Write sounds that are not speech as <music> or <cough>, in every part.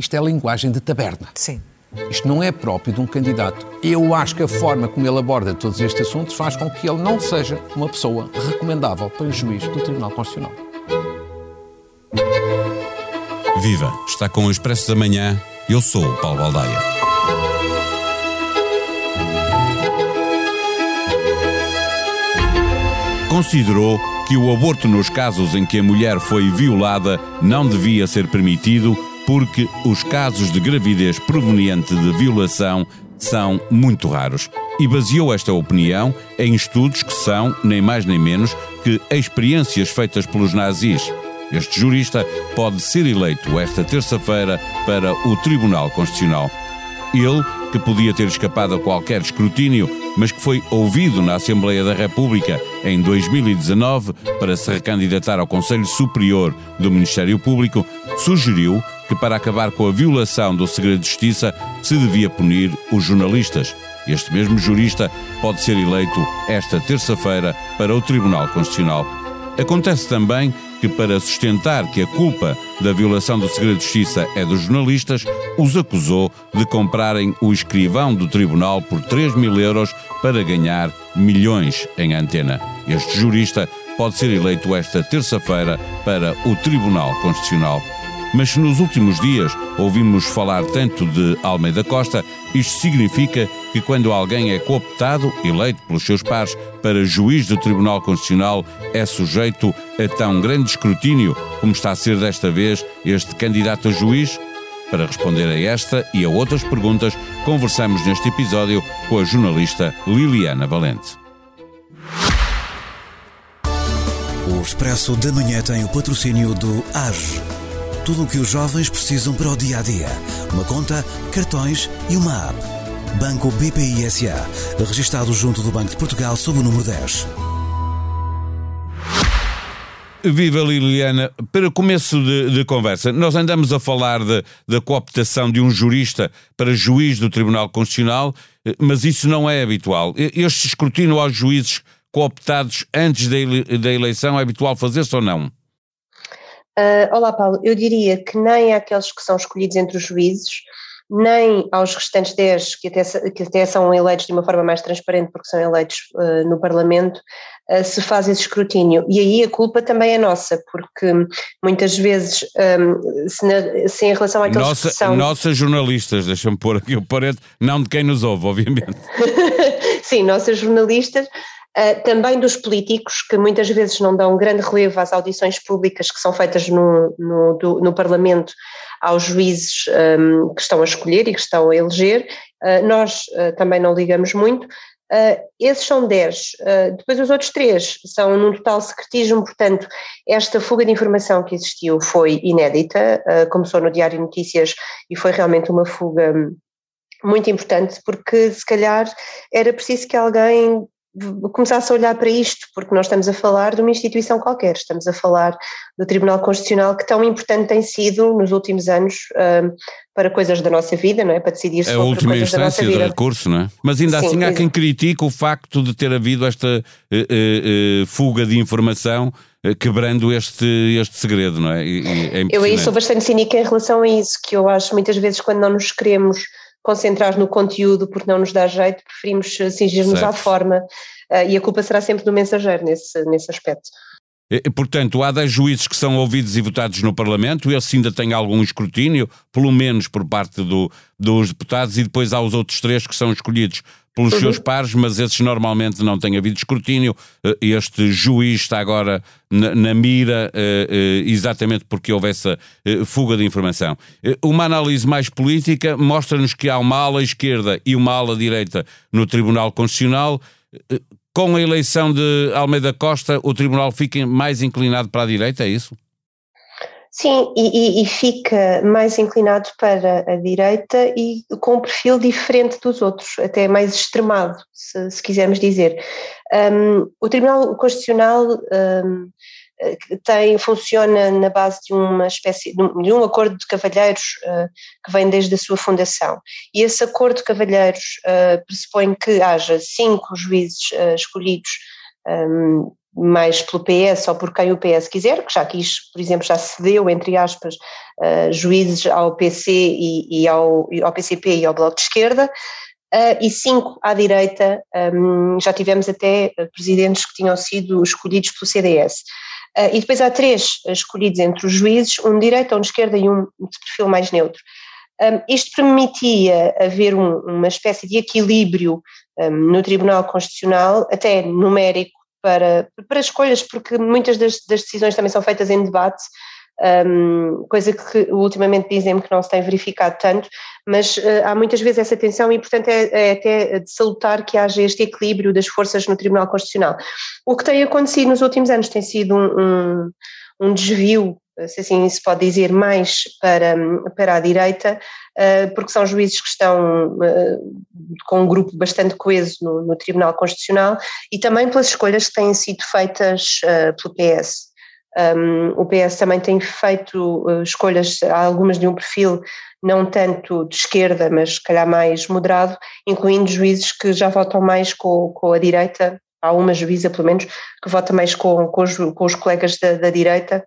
isto é linguagem de taberna. Sim. Isto não é próprio de um candidato. Eu acho que a forma como ele aborda todos estes assuntos faz com que ele não seja uma pessoa recomendável para juiz do Tribunal Constitucional. Viva! Está com o Expresso da Manhã. Eu sou o Paulo Baldaia. Considerou que o aborto nos casos em que a mulher foi violada não devia ser permitido porque os casos de gravidez proveniente de violação são muito raros e baseou esta opinião em estudos que são, nem mais nem menos, que experiências feitas pelos nazis. Este jurista pode ser eleito esta terça-feira para o Tribunal Constitucional. Ele, que podia ter escapado a qualquer escrutínio, mas que foi ouvido na Assembleia da República em 2019 para se recandidatar ao Conselho Superior do Ministério Público, sugeriu que para acabar com a violação do segredo de justiça se devia punir os jornalistas. Este mesmo jurista pode ser eleito esta terça-feira para o Tribunal Constitucional. Acontece também que, para sustentar que a culpa da violação do segredo de justiça é dos jornalistas, os acusou de comprarem o escrivão do tribunal por 3 mil euros para ganhar milhões em antena. Este jurista pode ser eleito esta terça-feira para o Tribunal Constitucional. Mas se nos últimos dias ouvimos falar tanto de Almeida Costa, isto significa que quando alguém é cooptado, eleito pelos seus pares para juiz do Tribunal Constitucional, é sujeito a tão grande escrutínio como está a ser desta vez este candidato a juiz? Para responder a esta e a outras perguntas, conversamos neste episódio com a jornalista Liliana Valente. O Expresso da Manhã tem o patrocínio do AGE tudo o que os jovens precisam para o dia a dia. Uma conta, cartões e uma app. Banco BPI SA, registado junto do Banco de Portugal sob o número 10. Viva Liliana, para começo de, de, conversa, nós andamos a falar da cooptação de um jurista para juiz do Tribunal Constitucional, eh, mas isso não é habitual. Este escrutínio aos juízes cooptados antes da, ele, da eleição é habitual fazer-se ou não? Uh, olá, Paulo. Eu diria que nem àqueles que são escolhidos entre os juízes, nem aos restantes 10 que até, que até são eleitos de uma forma mais transparente, porque são eleitos uh, no Parlamento, uh, se faz esse escrutínio. E aí a culpa também é nossa, porque muitas vezes, um, se, na, se, em relação àqueles nossa, que são. Nossas jornalistas, deixa-me pôr aqui o parente, não de quem nos ouve, obviamente. <laughs> Sim, nossas jornalistas. Uh, também dos políticos, que muitas vezes não dão grande relevo às audições públicas que são feitas no, no, do, no Parlamento aos juízes um, que estão a escolher e que estão a eleger. Uh, nós uh, também não ligamos muito. esses são 10. depois os outros três são num total secretismo, portanto, esta fuga de informação que existiu foi inédita, começou no Diário Notícias e foi realmente uma fuga muito importante, porque se calhar era preciso que alguém começasse a olhar para isto, porque nós estamos a falar de uma instituição qualquer, estamos a falar do Tribunal Constitucional que tão importante tem sido nos últimos anos uh, para coisas da nossa vida, não é? Para decidir sobre a última coisas instância da nossa de recurso, não é? Mas ainda Sim, assim há exatamente. quem critique o facto de ter havido esta uh, uh, fuga de informação quebrando este, este segredo, não é? É eu aí sou bastante cínica em relação a isso, que eu acho muitas vezes quando não nos queremos concentrar no conteúdo porque não nos dá jeito, preferimos cingir-nos à forma uh, e a culpa será sempre do mensageiro nesse, nesse aspecto. Portanto, há 10 juízes que são ouvidos e votados no Parlamento, esse ainda tem algum escrutínio, pelo menos por parte do, dos deputados, e depois há os outros três que são escolhidos pelos uhum. seus pares, mas esses normalmente não têm havido escrutínio. Este juiz está agora na, na mira exatamente porque houve essa fuga de informação. Uma análise mais política mostra-nos que há uma ala esquerda e uma ala direita no Tribunal Constitucional. Com a eleição de Almeida Costa, o Tribunal fica mais inclinado para a direita, é isso? Sim, e, e, fica mais inclinado para a direita e com um perfil diferente dos outros, até mais extremado, se, se quisermos dizer. Um, o Tribunal Constitucional um, tem, funciona na base de uma espécie de um, de um acordo de cavalheiros uh, que vem desde a sua fundação. E esse acordo de cavalheiros uh, pressupõe que haja cinco juízes uh, escolhidos um, mais pelo PS ou por quem o PS quiser, que já quis, por exemplo, já cedeu, entre aspas, uh, juízes ao PC e, e, ao, ao PCP e ao Bloco de Esquerda, uh, e cinco à direita, um, já tivemos até presidentes que tinham sido escolhidos pelo CDS. Uh, e depois há três escolhidos entre os juízes, um de direita, um de esquerda e um de perfil mais neutro. Um, isto permitia haver um, uma espécie de equilíbrio um, no Tribunal Constitucional, até numérico, para, para escolhas, porque muitas das, das decisões também são feitas em debate, um, coisa que ultimamente dizem-me que não se tem verificado tanto, mas uh, há muitas vezes essa tensão e, portanto, é, é, até de salutar que haja este equilíbrio das forças no Tribunal Constitucional. O que tem acontecido nos últimos anos tem sido um, um, um desvio, se assim se pode dizer, mais para, para a direita, porque são juízes que estão uh, com um grupo bastante coeso no, no, Tribunal Constitucional e também pelas escolhas que têm sido feitas pelo PS. O PS também tem feito escolhas, algumas de um perfil não tanto de esquerda, mas se calhar mais moderado, incluindo juízes que já votam mais com, com a direita, há uma juíza pelo menos que vota mais com, com, os, com os colegas da, da direita,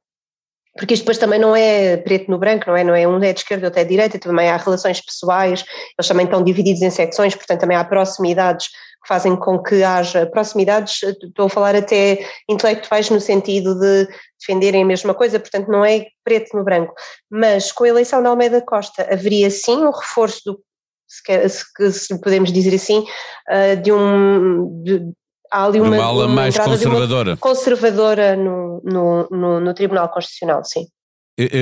porque isto depois também não é preto no branco, não é? Não é um é de esquerda, outro é de direita, também há relações pessoais, eles também estão divididos em secções, portanto também há proximidades que fazem com que haja proximidades, estou a falar até intelectuais no sentido de defenderem a mesma coisa, portanto não é preto no branco. Mas com a eleição de Almeida Costa haveria sim um reforço do, se, podemos dizer assim, uh, de um. De, há ali uma, uma ala uma mais conservadora. conservadora no, no, no, no Tribunal Constitucional, sim.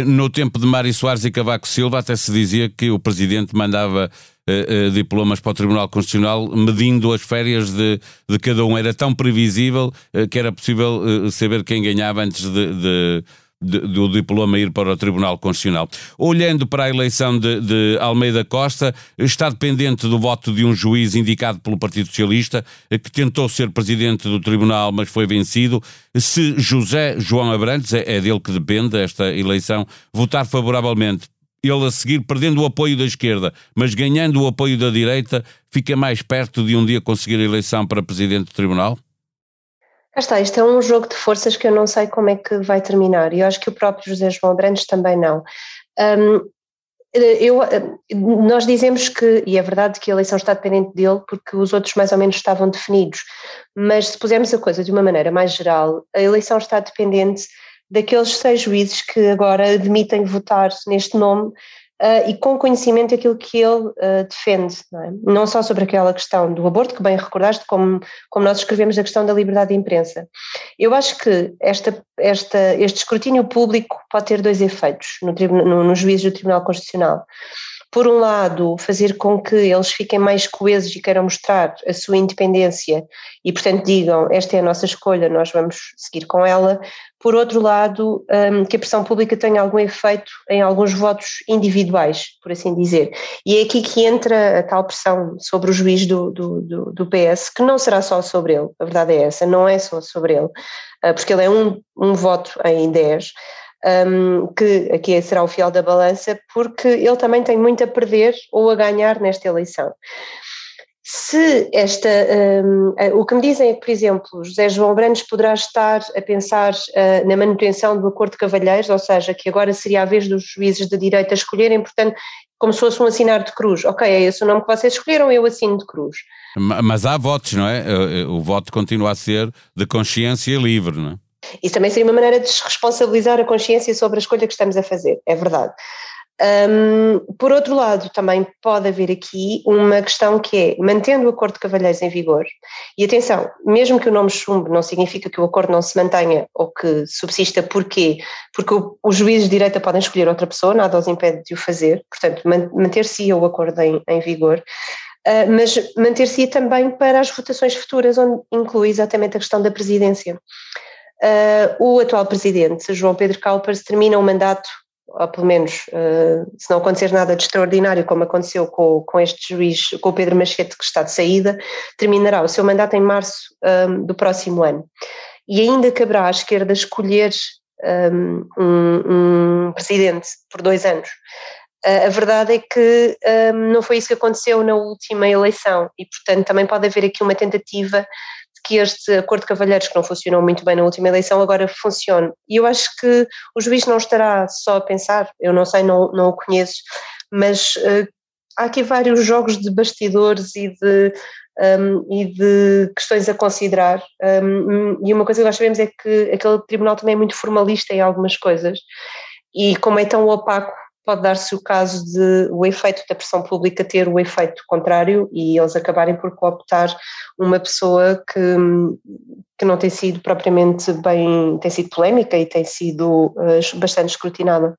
No tempo de Mário Soares e Cavaco Silva até se dizia que o Presidente mandava uh, uh, diplomas para o Tribunal Constitucional medindo as férias de, de cada um. Era tão previsível uh, que era possível saber quem ganhava antes de, de do diploma ir para o Tribunal Constitucional. Olhando para a eleição de, de, Almeida Costa, está dependente do voto de um juiz indicado pelo Partido Socialista, que tentou ser presidente do Tribunal, mas foi vencido. Se José João Abrantes, é, é dele que depende esta eleição, votar favoravelmente, ele a seguir perdendo o apoio da esquerda, mas ganhando o apoio da direita, fica mais perto de um dia conseguir a eleição para presidente do Tribunal? Cá está, isto é um jogo de forças que eu não sei como é que vai terminar e eu acho que o próprio José João Brandes também não. Um, eu, nós dizemos que, e é verdade que a eleição está dependente dele porque os outros mais ou menos estavam definidos, mas se pusermos a coisa de uma maneira mais geral, a eleição está dependente daqueles seis juízes que agora admitem votar neste nome uh, e com conhecimento daquilo que ele uh, defende, não, é? não, só sobre aquela questão do aborto, que bem recordaste, como, como nós escrevemos a questão da liberdade de imprensa. Eu acho que esta, esta, este escrutínio público pode ter dois efeitos no, no, no juízo do Tribunal Constitucional por um lado, fazer com que eles fiquem mais coesos e queiram mostrar a sua independência e, portanto, digam esta é a nossa escolha, nós vamos seguir com ela. Por outro lado, um, que a pressão pública tenha algum efeito em alguns votos individuais, por assim dizer. E é aqui que entra a tal pressão sobre o juiz do, do, do, do PS, que não será só sobre ele, a verdade é essa, não é só sobre ele, uh, porque ele é um, um voto em 10 um, que aqui será o fiel da balança, porque ele também tem muito a perder ou a ganhar nesta eleição. Se esta, um, o que me dizem é que, por exemplo, José João Brandes poderá estar a pensar uh, na manutenção do acordo de cavalheiros, ou seja, que agora seria a vez dos juízes de direita escolherem, portanto, como se fosse um assinar de cruz. Ok, é esse o nome que vocês escolheram, eu assino de cruz. Mas há votos, não é? O voto continua a ser de consciência livre, não é? Isso também seria uma maneira de responsabilizar a consciência sobre a escolha que estamos a fazer, é verdade. Um, por outro lado, também pode haver aqui uma questão que é, mantendo o acordo de cavalheiros em vigor, e atenção, mesmo que o nome chumbe não significa que o acordo não se mantenha ou que subsista, porquê? Porque os juízes de direita podem escolher outra pessoa, nada os impede de o fazer, portanto, manter-se o acordo em, em vigor, Uh, mas manter-se também para as votações futuras, onde inclui exatamente a questão da presidência. Uh, o atual presidente, João Pedro Calpers, termina o mandato, ou pelo menos, uh, se não acontecer nada de extraordinário, como aconteceu com, com este juiz, com o Pedro Machete, que está de saída, terminará o seu mandato em março um, do próximo ano. E ainda caberá à esquerda escolher um, um presidente por dois anos. Uh, a verdade é que um, não foi isso que aconteceu na última eleição e, portanto, também pode haver aqui uma tentativa que este acordo de cavalheiros, que não funcionou muito bem na última eleição, agora funcione. E eu acho que o juiz não estará só a pensar, eu não sei, não, não o conheço, mas uh, há aqui vários jogos de bastidores e de, um, e de questões a considerar. Um, e uma coisa que nós sabemos é que aquele tribunal também é muito formalista em algumas coisas, e como é tão opaco, pode dar-se o caso de o efeito da pressão pública ter o efeito contrário e eles acabarem por cooptar uma pessoa que, que não tem sido propriamente bem, tem sido polémica e tem sido uh, bastante escrutinada.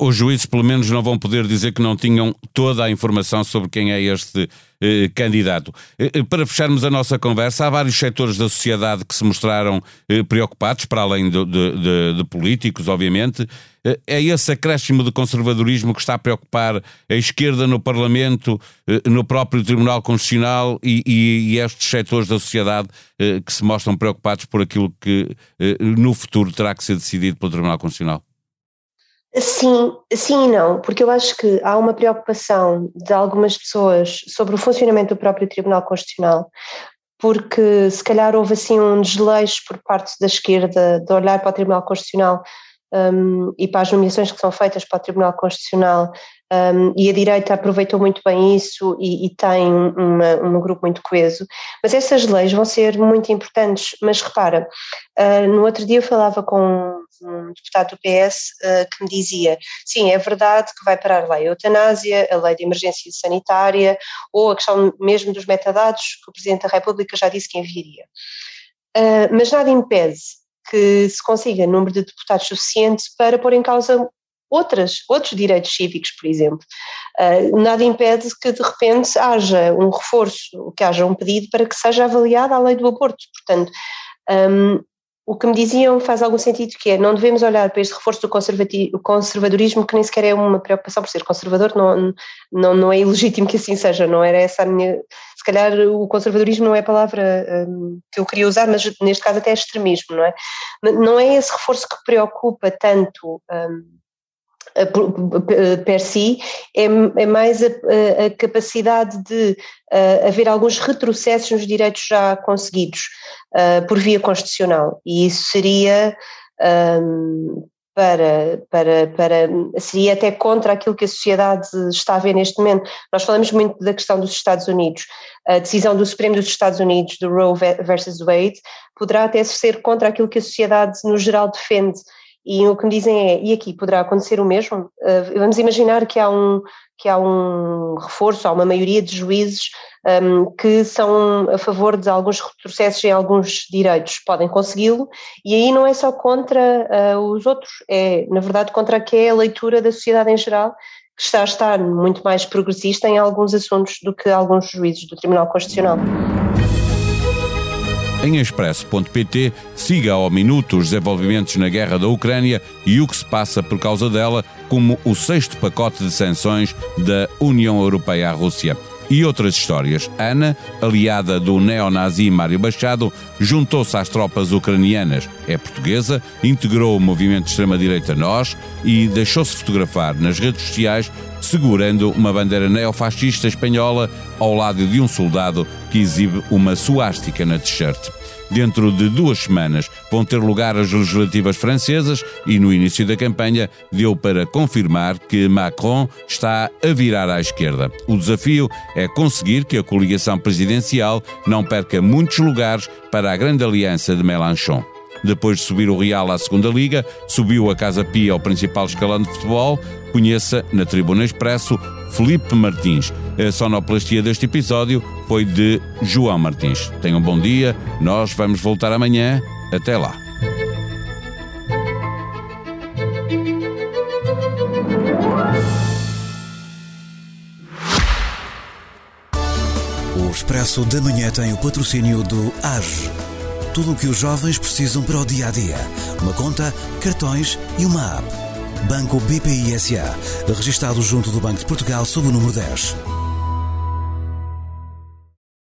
Os juízes, pelo menos, não vão poder dizer que não tinham toda a informação sobre quem é este eh, candidato. Eh, eh, para fecharmos a nossa conversa, há vários setores da sociedade que se mostraram eh, preocupados, para além de, de, de, políticos, obviamente. Eh, é esse acréscimo de conservadorismo que está a preocupar a esquerda no Parlamento, eh, no próprio Tribunal Constitucional e, e, e estes setores da sociedade que se mostram preocupados por aquilo que no futuro terá que ser decidido pelo Tribunal Constitucional? Sim, sim e não, porque eu acho que há uma preocupação de algumas pessoas sobre o funcionamento do próprio Tribunal Constitucional, porque se calhar houve assim um desleixo por parte da esquerda de olhar para o Tribunal Constitucional um, e para as nomeações que são feitas para o Tribunal Constitucional um, e a direita aproveitou muito bem isso e, e tem uma, um grupo muito coeso, mas essas leis vão ser muito importantes, mas repara, uh, no outro dia eu falava com um deputado do PS uh, que me dizia, sim, é verdade que vai parar a lei eutanásia, a lei de emergência sanitária ou a questão mesmo dos metadados que o Presidente da República já disse que enviaria. Uh, mas nada impede que se consiga número de deputados suficiente para pôr em causa outras, outros direitos cívicos, por exemplo. Uh, nada impede que de repente haja um reforço, que haja um pedido para que seja avaliada a lei do aborto. Portanto, um, o que me diziam faz algum sentido, que é não devemos olhar para este reforço do conservadorismo, que nem sequer é uma preocupação por ser conservador, não, não, não é ilegítimo que assim seja, não era essa a minha. Se calhar o conservadorismo não é a palavra um, que eu queria usar, mas neste caso até é extremismo, não é? Não é esse reforço que preocupa tanto. Um, per si, é, é mais a, a, capacidade de uh, haver alguns retrocessos nos direitos já conseguidos uh, por via constitucional. E isso seria. Um, para, para, para, seria até contra aquilo que a sociedade está a ver neste momento. Nós falamos muito da questão dos Estados Unidos. A decisão do Supremo dos Estados Unidos, do Roe versus Wade, poderá até ser contra aquilo que a sociedade no geral defende e o que me dizem é, e aqui poderá acontecer o mesmo? Uh, vamos imaginar que há um, que há um reforço, há uma maioria de juízes um, que são a favor de alguns retrocessos em alguns direitos, podem consegui-lo, e aí não é só contra uh, os outros, é na verdade contra a que é a leitura da sociedade em geral, que está a estar muito mais progressista em alguns assuntos do que alguns juízes do Tribunal Constitucional. Em expresso.pt, siga ao minuto os desenvolvimentos na guerra da Ucrânia e o que se passa por causa dela, como o sexto pacote de sanções da União Europeia à Rússia. E outras histórias. Ana, aliada do neonazi Mário Machado, juntou-se às tropas ucranianas. É portuguesa, integrou o movimento de extrema-direita Nós e deixou-se fotografar nas redes sociais segurando uma bandeira neofascista espanhola ao lado de um soldado que exibe uma suástica na t-shirt. Dentro de duas semanas vão ter lugar as legislativas francesas e no início da campanha deu para confirmar que Macron está a virar à esquerda. O desafio é conseguir que a coligação presidencial não perca muitos lugares para a grande aliança de Mélenchon. Depois de subir o Real à segunda Liga, subiu a Casa Pia ao principal escalão de futebol. Conheça na Tribuna Expresso Felipe Martins. A sonoplastia deste episódio foi de João Martins. Tenham um bom dia, nós vamos voltar amanhã. Até lá. O Expresso da Manhã tem o patrocínio do AGE. Tudo o que os jovens precisam para o dia a dia. Uma conta, cartões e uma app. Banco BPI SA, registado junto do Banco de Portugal sob o número 10.